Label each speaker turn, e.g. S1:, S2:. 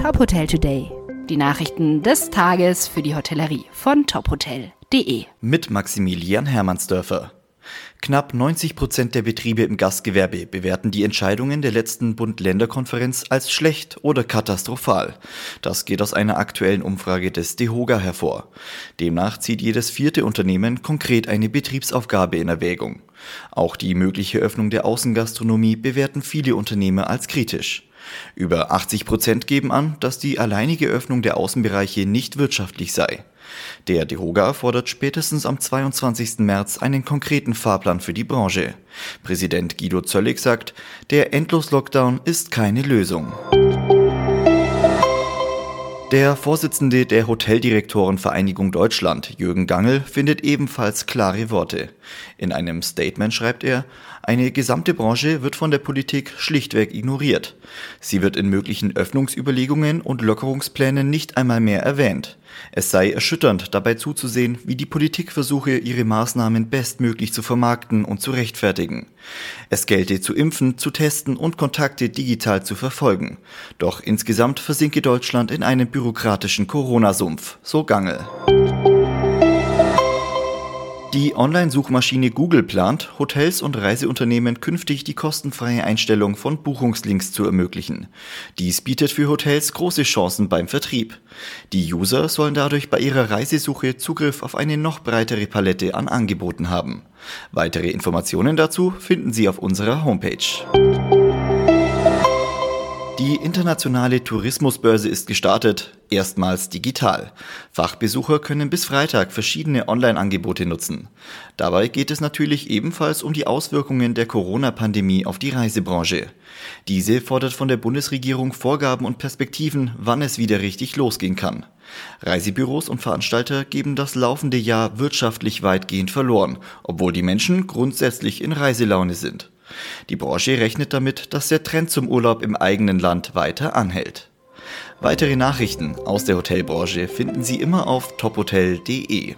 S1: Top Hotel Today. Die Nachrichten des Tages für die Hotellerie von tophotel.de.
S2: Mit Maximilian Hermannsdörfer. Knapp 90 Prozent der Betriebe im Gastgewerbe bewerten die Entscheidungen der letzten Bund-Länder-Konferenz als schlecht oder katastrophal. Das geht aus einer aktuellen Umfrage des DEHOGA hervor. Demnach zieht jedes vierte Unternehmen konkret eine Betriebsaufgabe in Erwägung. Auch die mögliche Öffnung der Außengastronomie bewerten viele Unternehmer als kritisch. Über 80 Prozent geben an, dass die alleinige Öffnung der Außenbereiche nicht wirtschaftlich sei. Der DEHOGA fordert spätestens am 22. März einen konkreten Fahrplan für die Branche. Präsident Guido Zöllig sagt, der Endlos-Lockdown ist keine Lösung. Der Vorsitzende der Hoteldirektorenvereinigung Deutschland, Jürgen Gangel, findet ebenfalls klare Worte. In einem Statement schreibt er, eine gesamte Branche wird von der Politik schlichtweg ignoriert. Sie wird in möglichen Öffnungsüberlegungen und Lockerungsplänen nicht einmal mehr erwähnt. Es sei erschütternd, dabei zuzusehen, wie die Politik versuche, ihre Maßnahmen bestmöglich zu vermarkten und zu rechtfertigen. Es gelte zu impfen, zu testen und Kontakte digital zu verfolgen. Doch insgesamt versinke Deutschland in einem bürokratischen Corona-Sumpf, so Gangel. Die Online-Suchmaschine Google plant, Hotels und Reiseunternehmen künftig die kostenfreie Einstellung von Buchungslinks zu ermöglichen. Dies bietet für Hotels große Chancen beim Vertrieb. Die User sollen dadurch bei ihrer Reisesuche Zugriff auf eine noch breitere Palette an Angeboten haben. Weitere Informationen dazu finden Sie auf unserer Homepage. Internationale Tourismusbörse ist gestartet, erstmals digital. Fachbesucher können bis Freitag verschiedene Online-Angebote nutzen. Dabei geht es natürlich ebenfalls um die Auswirkungen der Corona-Pandemie auf die Reisebranche. Diese fordert von der Bundesregierung Vorgaben und Perspektiven, wann es wieder richtig losgehen kann. Reisebüros und Veranstalter geben das laufende Jahr wirtschaftlich weitgehend verloren, obwohl die Menschen grundsätzlich in Reiselaune sind. Die Branche rechnet damit, dass der Trend zum Urlaub im eigenen Land weiter anhält. Weitere Nachrichten aus der Hotelbranche finden Sie immer auf tophotel.de.